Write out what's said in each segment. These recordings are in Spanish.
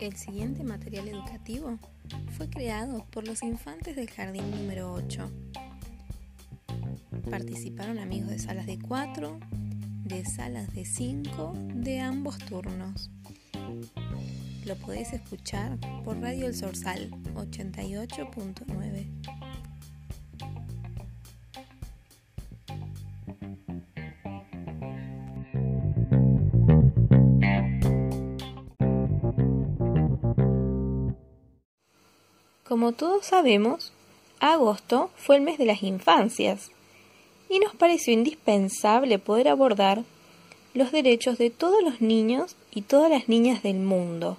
El siguiente material educativo fue creado por los infantes del jardín número 8. Participaron amigos de salas de 4, de salas de 5, de ambos turnos. Lo podés escuchar por Radio El Sorsal 88.9. Como todos sabemos, agosto fue el mes de las infancias y nos pareció indispensable poder abordar los derechos de todos los niños y todas las niñas del mundo.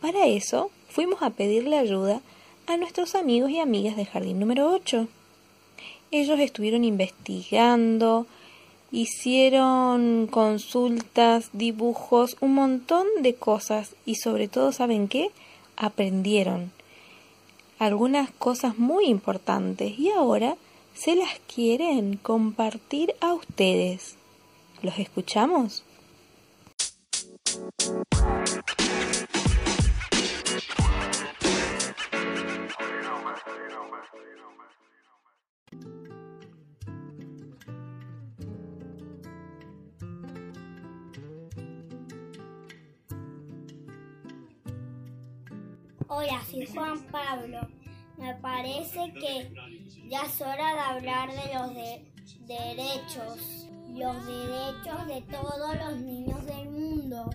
Para eso fuimos a pedirle ayuda a nuestros amigos y amigas del jardín número 8. Ellos estuvieron investigando, hicieron consultas, dibujos, un montón de cosas y sobre todo, ¿saben qué? Aprendieron algunas cosas muy importantes y ahora se las quieren compartir a ustedes. ¿Los escuchamos? Hola, soy Juan Pablo. Me parece que ya es hora de hablar de los derechos. Los derechos de todos los niños del mundo.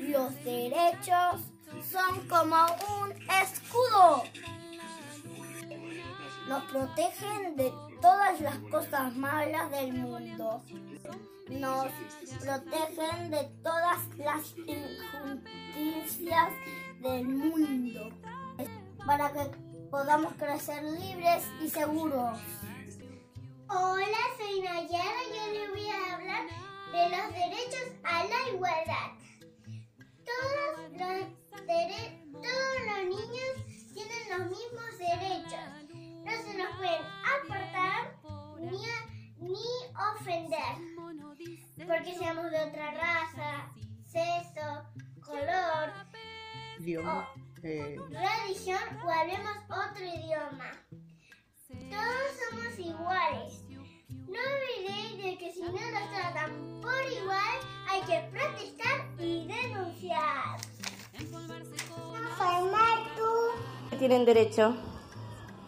Los derechos son como un escudo. Nos protegen de todas las cosas malas del mundo. Nos protegen de todas las injusticias del mundo para que podamos crecer libres y seguros. Hola, soy Nayara y yo le voy a hablar de los derechos a la igualdad. Todos los niños tienen los mismos derechos. No se nos pueden apartar ni, ni ofender. Porque seamos de otra raza, sexo, color, idioma, eh... religión o hablemos otro idioma. Todos somos iguales. No olvidéis de que si no nos tratan por igual, hay que protestar y denunciar. tú. Tienen derecho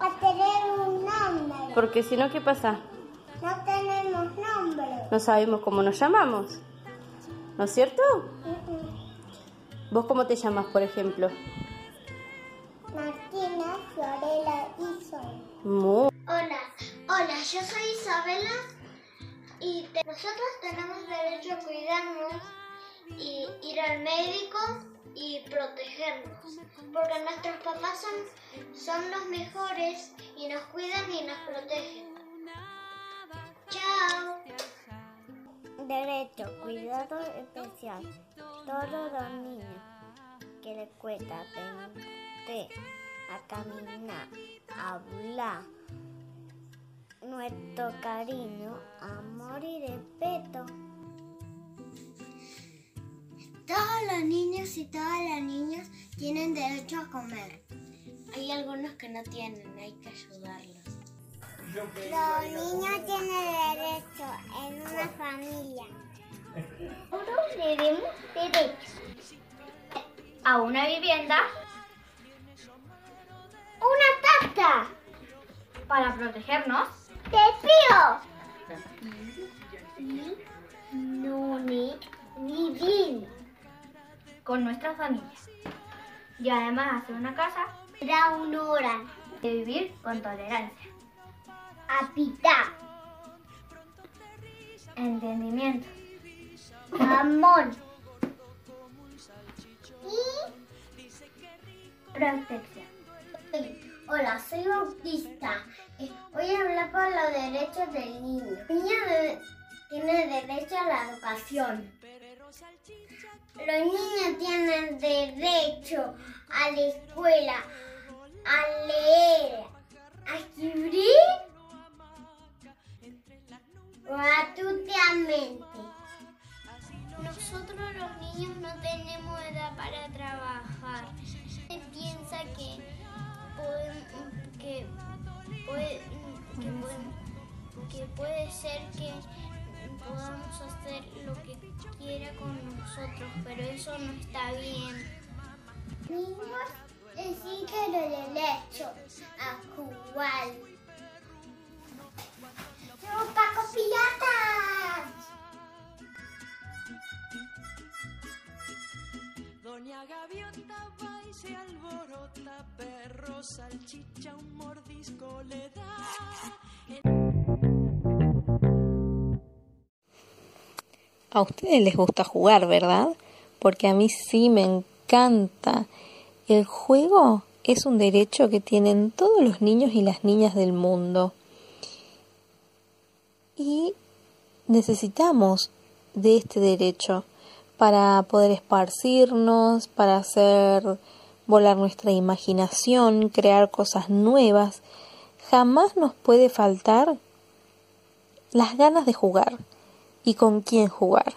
a tener un nombre. Porque si no, ¿qué pasa? No tenemos nombre. No sabemos cómo nos llamamos. ¿No es cierto? ¿Vos cómo te llamas, por ejemplo? Martina Florela Ison. Muy. Hola, hola, yo soy Isabela y nosotros tenemos derecho a cuidarnos y ir al médico y protegernos, porque nuestros papás son, son los mejores y nos cuidan y nos protegen. Chao. Derecho, cuidado especial. Todos los niños que les cuesta aprender a caminar, a hablar, nuestro cariño, amor y respeto. Todos los niños y todas las niñas tienen derecho a comer. Hay algunos que no tienen, hay que ayudarlos. Los niños tienen derecho en una familia. Todos tenemos derecho a una vivienda, una tata para protegernos, te pido y no vivir con nuestra familia y además hacer una casa da una hora de vivir con tolerancia, apita, entendimiento, amor y protección. Hola, soy Bautista. Eh, voy a hablar por los derechos del niño. El niño tiene derecho a la educación. Los niños tienen derecho a la escuela, a leer, a escribir gratuitamente. Nosotros los niños no tenemos edad para trabajar. Se piensa que, pueden- que, puede, que, pueden- que puede ser que podamos hacer lo que quiera con nosotros, pero eso no está bien. Niños, el derecho a jugar. ¡Somos Paco Piratas! Doña Gaviota va y se alborota, perro, salchicha, un mordisco le da. A ustedes les gusta jugar, ¿verdad? Porque a mí sí me encanta. El juego es un derecho que tienen todos los niños y las niñas del mundo. Y necesitamos de este derecho para poder esparcirnos, para hacer volar nuestra imaginación, crear cosas nuevas. Jamás nos puede faltar las ganas de jugar y con quién jugar.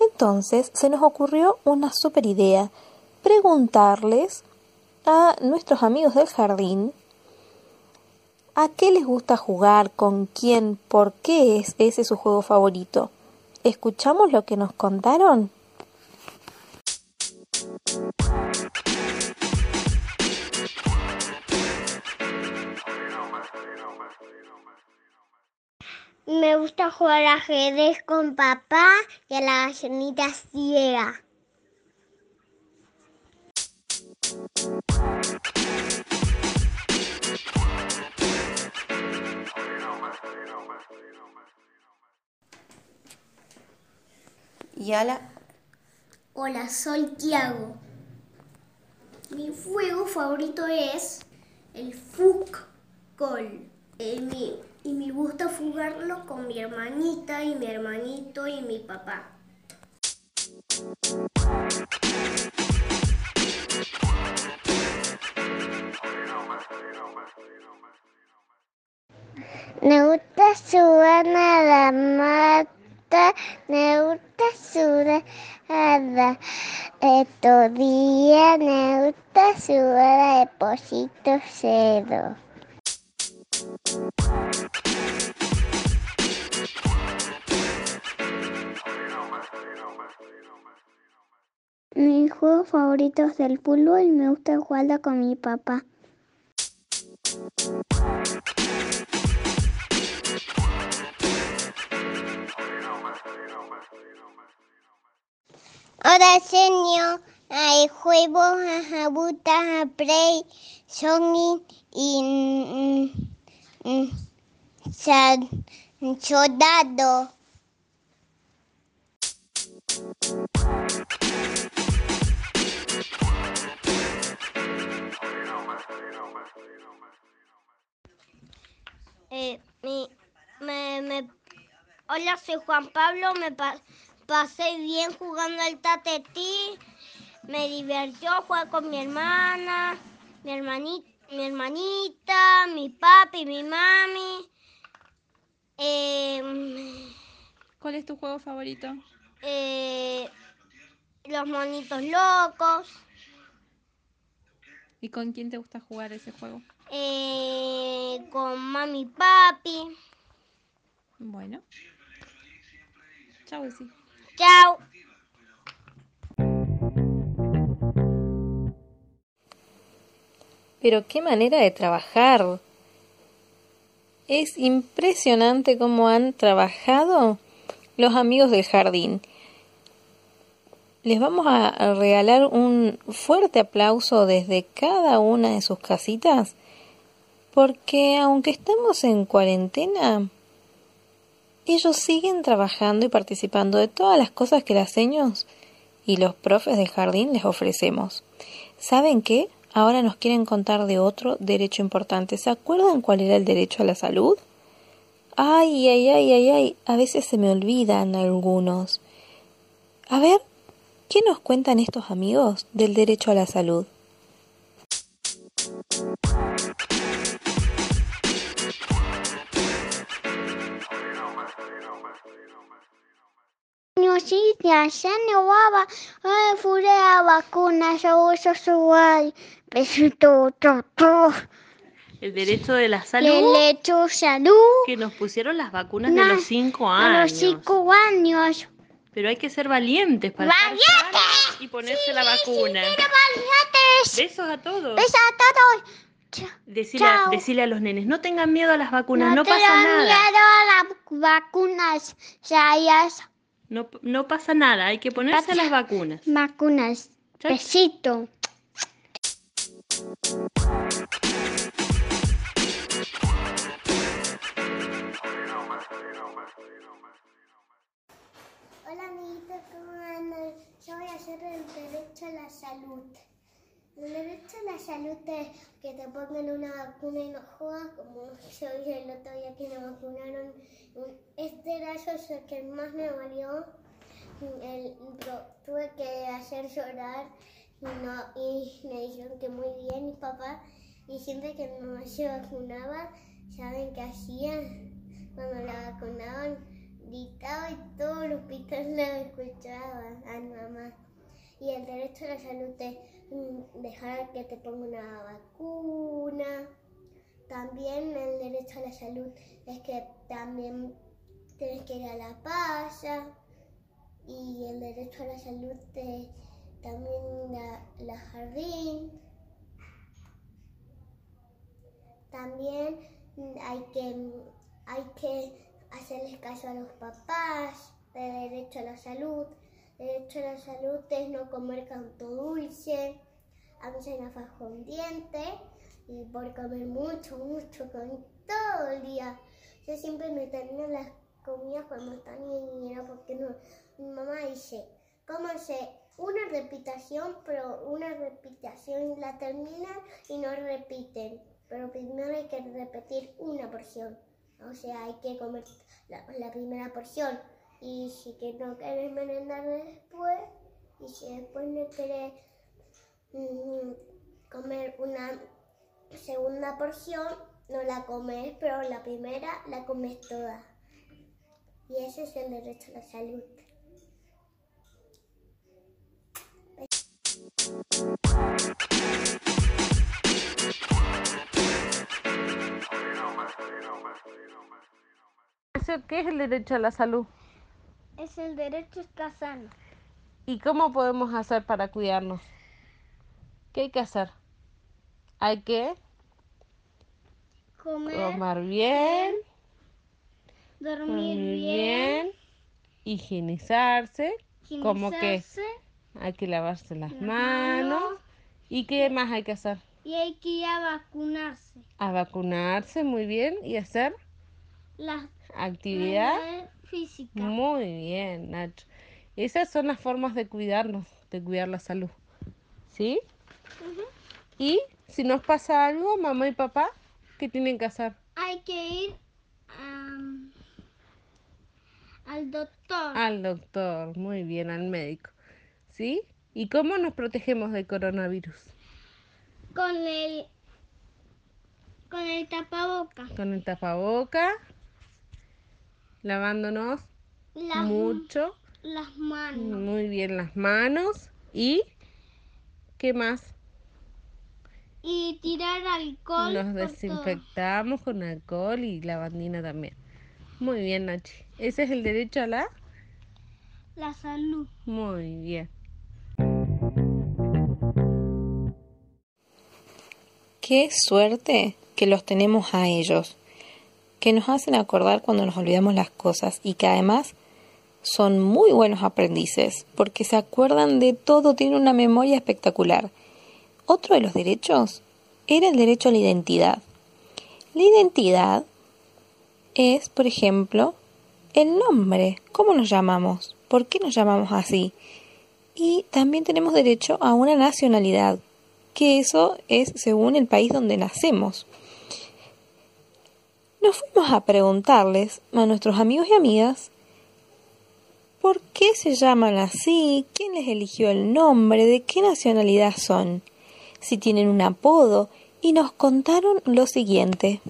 Entonces se nos ocurrió una super idea, preguntarles a nuestros amigos del jardín a qué les gusta jugar, con quién, por qué es ese su juego favorito. ¿Escuchamos lo que nos contaron? Gusta jugar ajedrez con papá y a la gallinita ciega. Y Ala, Hola, soy Tiago. Mi juego favorito es el fútbol. Jugarlo con mi hermanita y mi hermanito y mi papá. Me gusta la mata, me gusta jugar a la día, me gusta Deposito Cero. Mi juego favorito es el fútbol y me gusta jugarlo con mi papá. Hola, señor. Hay juegos a Jabuta, a Play, Sony y mm, mm, Sa- Soldado. Eh, mi- me, me- hola, soy Juan Pablo. Me pa- pasé bien jugando al tatetí. Me divirtió jugar con mi hermana, mi, hermani- mi hermanita, mi papi, mi mami. Eh, ¿Cuál es tu juego favorito? eh, los monitos locos. ¿Y con quién te gusta jugar ese juego? Eh, con mami y papi. Bueno. Chao, sí. Chao. Pero qué manera de trabajar. Es impresionante cómo han trabajado los amigos del jardín. Les vamos a a regalar un fuerte aplauso desde cada una de sus casitas, porque aunque estamos en cuarentena, ellos siguen trabajando y participando de todas las cosas que las seños y los profes del jardín les ofrecemos. ¿Saben qué? Ahora nos quieren contar de otro derecho importante. ¿Se acuerdan cuál era el derecho a la salud? Ay, ay, ay, ay, ay. A veces se me olvidan algunos. A ver, ¿qué nos cuentan estos amigos del derecho a la salud? Ya vacuna. El derecho de la salud lecho salud que nos pusieron las vacunas de los cinco a años. los cinco años. Pero hay que ser valientes para sanos y ponerse la vacuna. ¡Mira, valientes! Besos a todos. ¡Besos a todos! Ch- Decile, a- los nenes, no tengan miedo a las vacunas, no, pasa nada. miedo a las vacunas, sayas, No, no pasa nada, hay que ponerse Pasa- las vacunas. vacunas. Besito. Hola amiguitos, ¿cómo andan? Yo voy a hacer el derecho a la salud. El derecho la salud es que te pongan una vacuna y no jodas, como yo vi el otro día que me vacunaron. Este era yo el que más me dolió. El- tuve que hacer llorar no, y me dijeron que muy bien mi papá. Y siempre que mamá se vacunaba, ¿saben qué hacían? Cuando la vacunaban, gritaba y todo el hospital la escuchaba a mi mamá. Y el derecho a la salud es mm, dejar que te ponga una vacuna. También el derecho a la salud es que también tienes que ir a la pasa. Y el derecho a la salud es también la, la jardín. También hay que, hay que hacerles caso a los papás, de derecho a la salud. Derecho a la salud es no comer tanto dulce, a mí se me faja un diente y por comer mucho, mucho, con todo el día. Yo siempre me termino las comidas cuando están bien llenas porque no, mi mamá dice, cómanse una repitación, pero una repitación la terminan y no repiten. Pero primero hay que repetir una porción. O sea, hay que comer la primera porción. Y si que no querés merendar después, y si después no querés mm, comer una segunda porción, no la comes, pero la primera la comes toda. Y ese es el derecho a la salud. ¿Eso ¿Qué es el derecho a la salud? Es el derecho a estar sano. ¿Y cómo podemos hacer para cuidarnos? ¿Qué hay que hacer? Hay que Comer, comer bien, dormir, dormir bien, bien, higienizarse, como que higienizarse, hay que lavarse las las manos. manos. ¿Y qué más hay que hacer? y hay que ir a vacunarse. A vacunarse muy bien y hacer Las actividad. actividades físicas. Muy bien, Nacho. Esas son las formas de cuidarnos, de cuidar la salud. ¿Sí? Y si nos pasa algo, mamá y papá, ¿qué tienen que hacer? Hay que ir al doctor. Al doctor, muy bien, al médico. ¿Sí? ¿Y cómo nos protegemos del coronavirus? con el con el tapaboca. Con el tapaboca, lavándonos Las, mucho, las manos. muy bien las manos y ¿qué más? Y tirar alcohol. Nos todo. desinfectamos con alcohol y lavandina también. Muy bien, Nachi. Ese es el derecho a la... La salud. Muy bien. Qué suerte que los tenemos a ellos, que nos hacen acordar cuando nos olvidamos las cosas y que además son muy buenos aprendices, porque se acuerdan de todo, tienen una memoria espectacular. Otro de los derechos era el derecho a la identidad. La identidad es, por ejemplo, el nombre. ¿Cómo nos llamamos? ¿Por qué nos llamamos así? Y también tenemos derecho a una nacionalidad, que eso es según el país donde nacemos nos fuimos a preguntarles a nuestros amigos y amigas por qué se llaman así, quién les eligió el nombre, de qué nacionalidad son, si tienen un apodo, y nos contaron lo siguiente.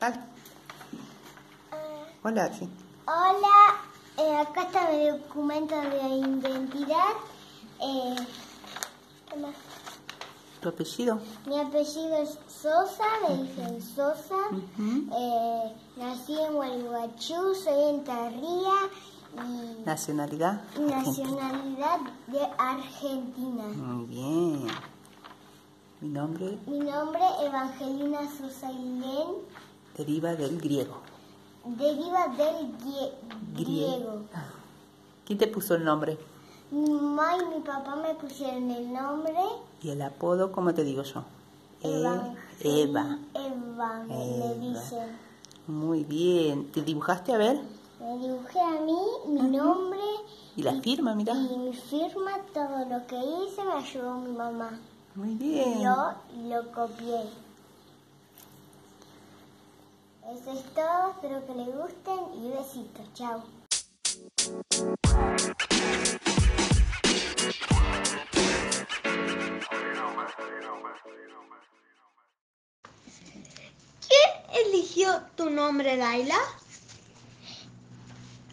Hola. Hola, eh, acá está mi documento de identidad. Eh, ¿qué más? ¿Tu apellido? Mi apellido es Sosa, me dicen Sosa. Eh, nací en Gualeguaychú, soy entarría y Nacionalidad. Argentina. nacionalidad de Argentina. Muy bien. Mi nombre Mi nombre Evangelina Sosa Ilén, deriva del griego. Deriva del griego. ¿Quién te puso el nombre? Mi mamá y mi papá me pusieron el nombre Y el apodo, ¿cómo te digo yo? E- Evan- Eva. Eva, me Eva. dicen. Muy bien. ¿Te dibujaste a ver? Me dibujé a mí, mi nombre Y la firma, mira. y mi firma, todo lo que hice me ayudó mi mamá. Muy bien. Yo lo copié. Eso es todo, espero que les gusten y besitos, chao. ¿Quién eligió tu nombre, Laila?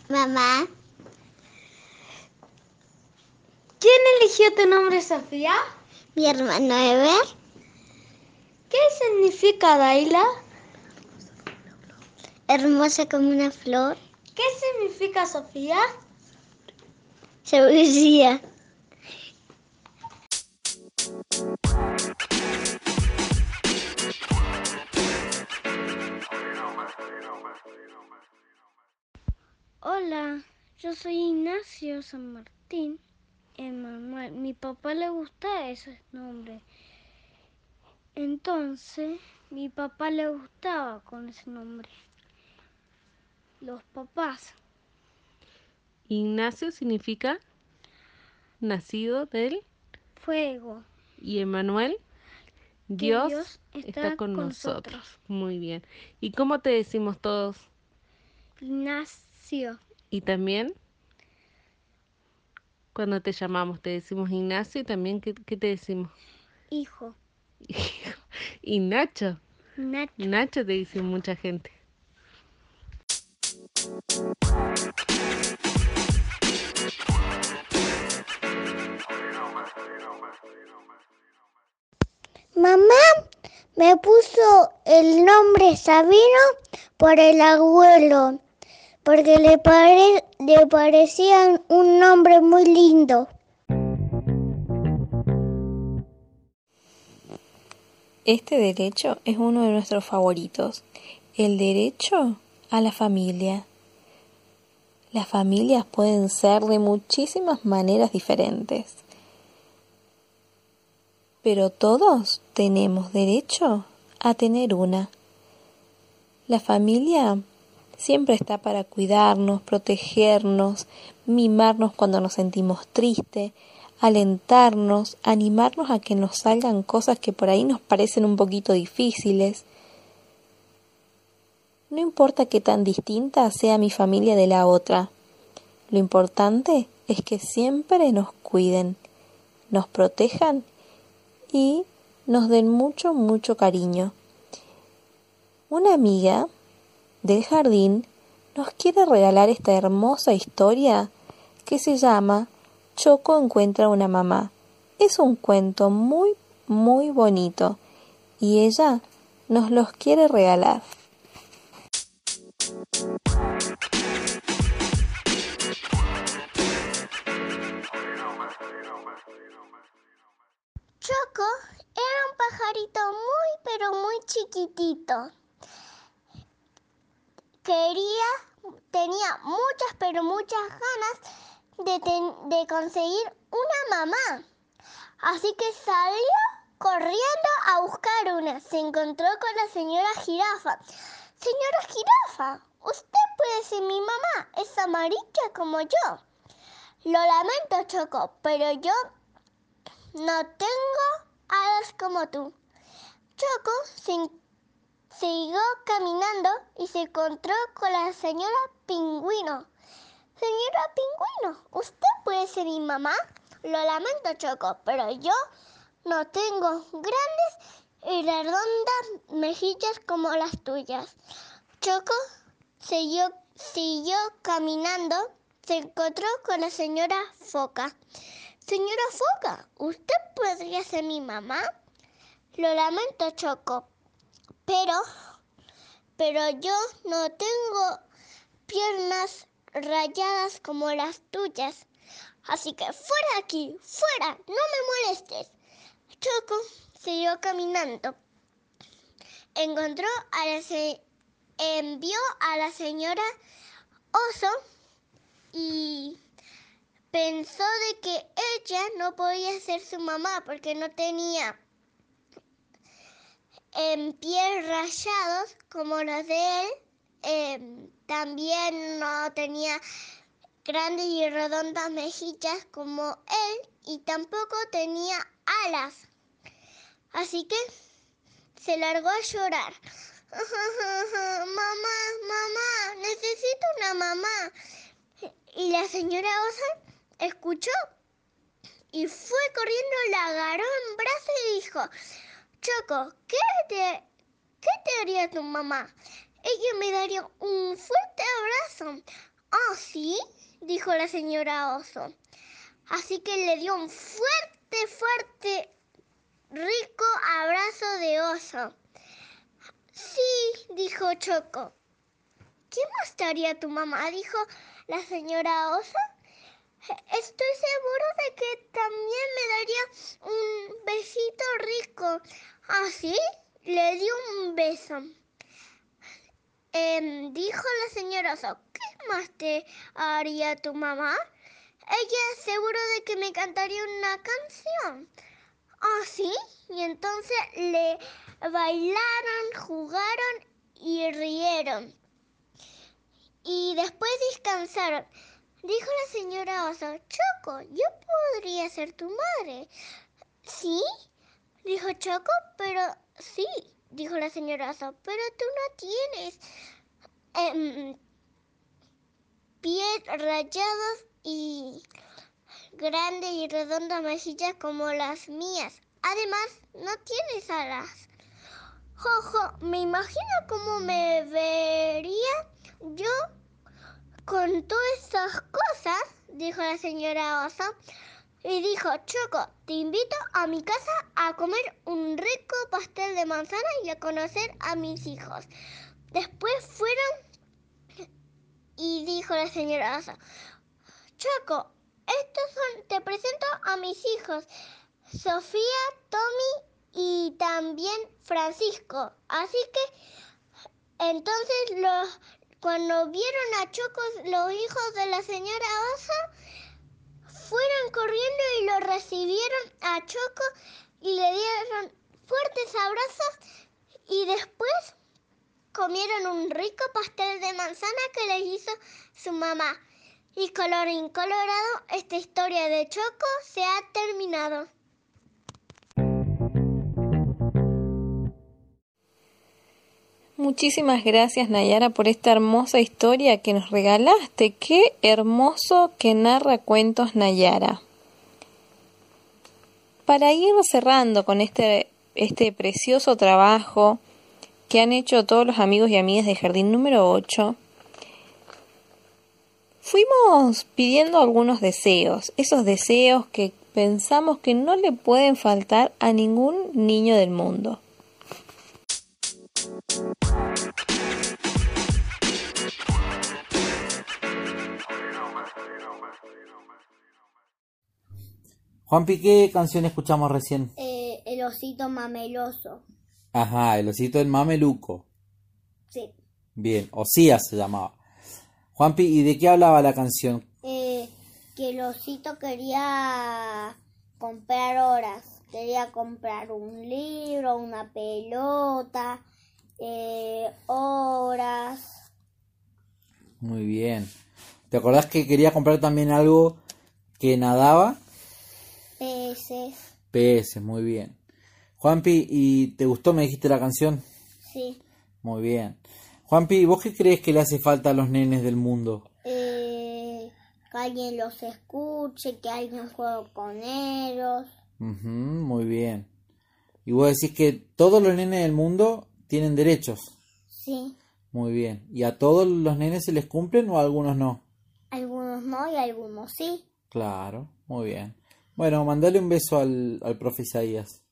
Mamá, ¿Quién eligió tu nombre, Sofía? mi hermano Ever, ¿Qué significa Laila? Hermosa como una flor, ¿Qué significa Sofía? sabiduría. Hola, yo soy Ignacio San Martín. Emanuel. Mi papá le gusta ese nombre. Entonces, mi papá le gustaba con ese nombre. Los papás. Ignacio significa nacido del Fuego. y Emanuel, Dios, Dios está, está con, con nosotros. nosotros. Muy bien. ¿Y cómo te decimos todos? Ignacio. Y también, cuando te llamamos, te decimos Ignacio y también, ¿qué, qué te decimos? Hijo. y Nacho. Nacho. Nacho te dice mucha gente. Mamá me puso el nombre Sabino por el abuelo, porque le, pare- le parecía un nombre muy lindo. Este derecho es uno de nuestros favoritos, el derecho a la familia. Las familias pueden ser de muchísimas maneras diferentes, pero todos tenemos derecho a tener una. La familia siempre está para cuidarnos, protegernos, mimarnos cuando nos sentimos tristes, alentarnos, animarnos a que nos salgan cosas que por ahí nos parecen un poquito difíciles. No importa qué tan distinta sea mi familia de la otra, lo importante es que siempre nos cuiden, nos protejan y nos den mucho, mucho cariño. Una amiga del jardín nos quiere regalar esta hermosa historia que se llama Choco encuentra una mamá. Es un cuento muy, muy bonito y ella nos los quiere regalar. Pajarito muy, pero muy chiquitito. Quería, tenía muchas, pero muchas ganas de, de conseguir una mamá. Así que salió corriendo a buscar una. Se encontró con la señora jirafa. Señora jirafa, usted puede ser mi mamá. Es amarilla como yo. Lo lamento, Choco, pero yo no tengo como tú. Choco siguió caminando y se encontró con la señora Pingüino. Señora Pingüino, ¿usted puede ser mi mamá? Lo lamento, Choco, pero yo no tengo grandes y redondas mejillas como las tuyas. Choco siguió, siguió caminando, se encontró con la señora Foca. Señora Foca, ¿usted podría ser mi mamá? Lo lamento, Choco, pero, pero yo no tengo piernas rayadas como las tuyas. Así que fuera aquí, fuera, no me molestes. Choco siguió caminando. Encontró a la se envió a la señora Oso y pensó de que ella no podía ser su mamá porque no tenía en pies rayados como los de él. Em, también no tenía grandes y redondas mejillas como él y tampoco tenía alas. Así que se largó a llorar. mamá, mamá, necesito una mamá. Y la señora Osa escuchó y fue corriendo, la agarró en brazos y dijo, Choco, ¿qué te, ¿qué te haría tu mamá? Ella me daría un fuerte abrazo. Ah, sí, dijo la señora Oso. Así que le dio un fuerte, fuerte, rico abrazo de oso. Sí, dijo Choco. ¿Qué más te haría tu mamá? dijo la señora Osa. Estoy seguro de que también me daría un besito rico. ¿Así? Le dio un beso. Em, dijo la señora Oso, ¿qué más te haría tu mamá? Ella seguro de que me cantaría una canción. ¿Ah, sí? Y entonces le bailaron, jugaron y rieron. Y después descansaron. Dijo la señora Oso, Choco, yo podría ser tu madre. ¿Sí? Dijo Choco, pero sí, dijo la señora Oso, pero tú no tienes em, pies rayados y grandes y redondas mejillas como las mías. Además, no tienes alas. Jojo, me imagino cómo me vería todas esas cosas, dijo la señora Oso. Y dijo, Choco, te invito a mi casa a comer un rico pastel de manzana y a conocer a mis hijos. Después fueron y dijo la señora Oso, Choco, estos son, te presento a mis hijos, Sofía, Tommy y también Francisco. Así que entonces los, cuando vieron a Choco, los hijos de la señora Osa, fueron corriendo y lo recibieron a Choco y le dieron fuertes abrazos y después comieron un rico pastel de manzana que les hizo su mamá. Y colorín colorado, esta historia de Choco se ha terminado. Muchísimas gracias Nayara por esta hermosa historia que nos regalaste. Qué hermoso que narra cuentos Nayara. Para ir cerrando con este, este precioso trabajo que han hecho todos los amigos y amigas de Jardín número 8, fuimos pidiendo algunos deseos, esos deseos que pensamos que no le pueden faltar a ningún niño del mundo. Juanpi, ¿qué canción escuchamos recién? Eh, el osito mameloso. Ajá, el osito del mameluco. Sí. Bien, Osía se llamaba. Juanpi, ¿y de qué hablaba la canción? Eh, que el osito quería comprar horas. Quería comprar un libro, una pelota, eh, horas. Muy bien. ¿Te acordás que quería comprar también algo que nadaba? peces. Peces, muy bien. Juanpi, ¿y te gustó, me dijiste la canción? Sí. Muy bien. Juanpi, ¿vos qué crees que le hace falta a los nenes del mundo? Eh, que alguien los escuche, que alguien juegue con ellos. Muy bien. Y vos decís que todos los nenes del mundo tienen derechos. Sí. Muy bien. ¿Y a todos los nenes se les cumplen o a algunos no? Algunos no y algunos sí. Claro, muy bien. Bueno, mandale un beso al, al profe Isaías.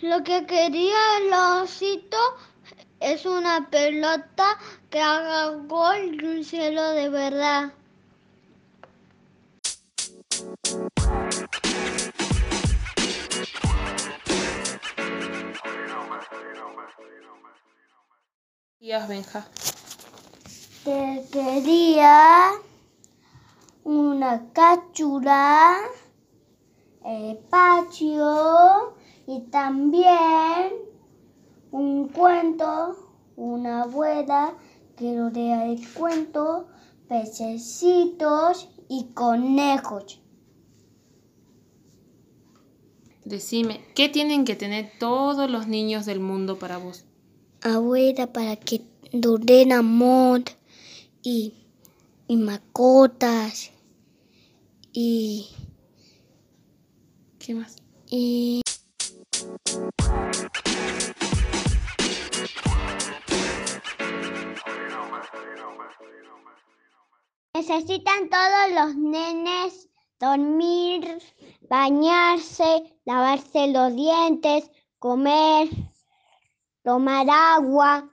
Lo que quería el osito es una pelota que haga gol y un cielo de verdad. Días, Benja. Que quería una cáchula, el patio y también un cuento, una abuela que lo lea el cuento, pececitos y conejos. Decime, ¿qué tienen que tener todos los niños del mundo para vos? Abuela para que duren amor y, y mascotas y, ¿Qué más? y Necesitan todos los nenes dormir, bañarse, lavarse los dientes, comer, tomar agua,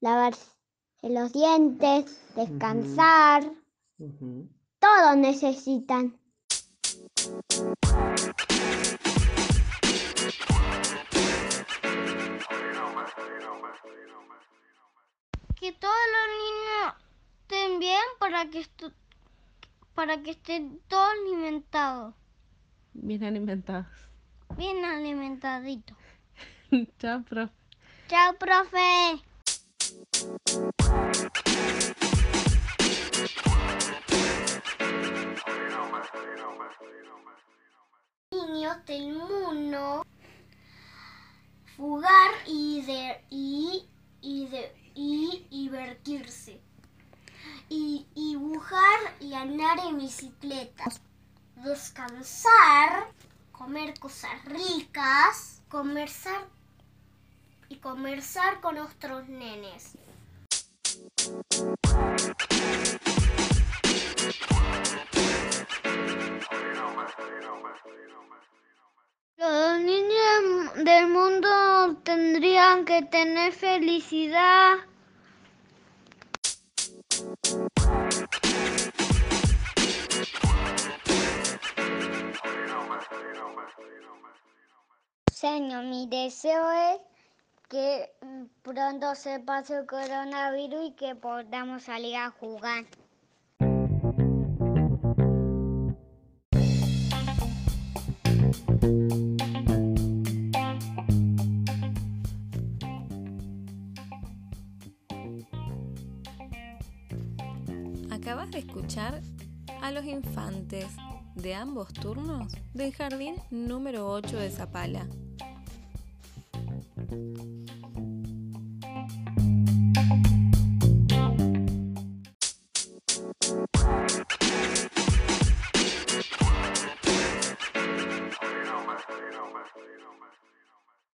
lavarse los dientes, descansar. Todos necesitan. Que todos los niños estén bien para que estu- para que estén todos alimentados, Bien alimentados. bien alimentaditos. Chao, profe. Chao, profe. Niños del mundo jugar y de y, y de y divertirse y, dibujar y andar en bicicleta descansar comer cosas ricas conversar y conversar con nuestros nenes Los niños del mundo tendrían que tener felicidad. Señor, mi deseo es que pronto se pase el coronavirus y que podamos salir a jugar. Acabas de escuchar a los infantes de ambos turnos del jardín número 8 de Zapala.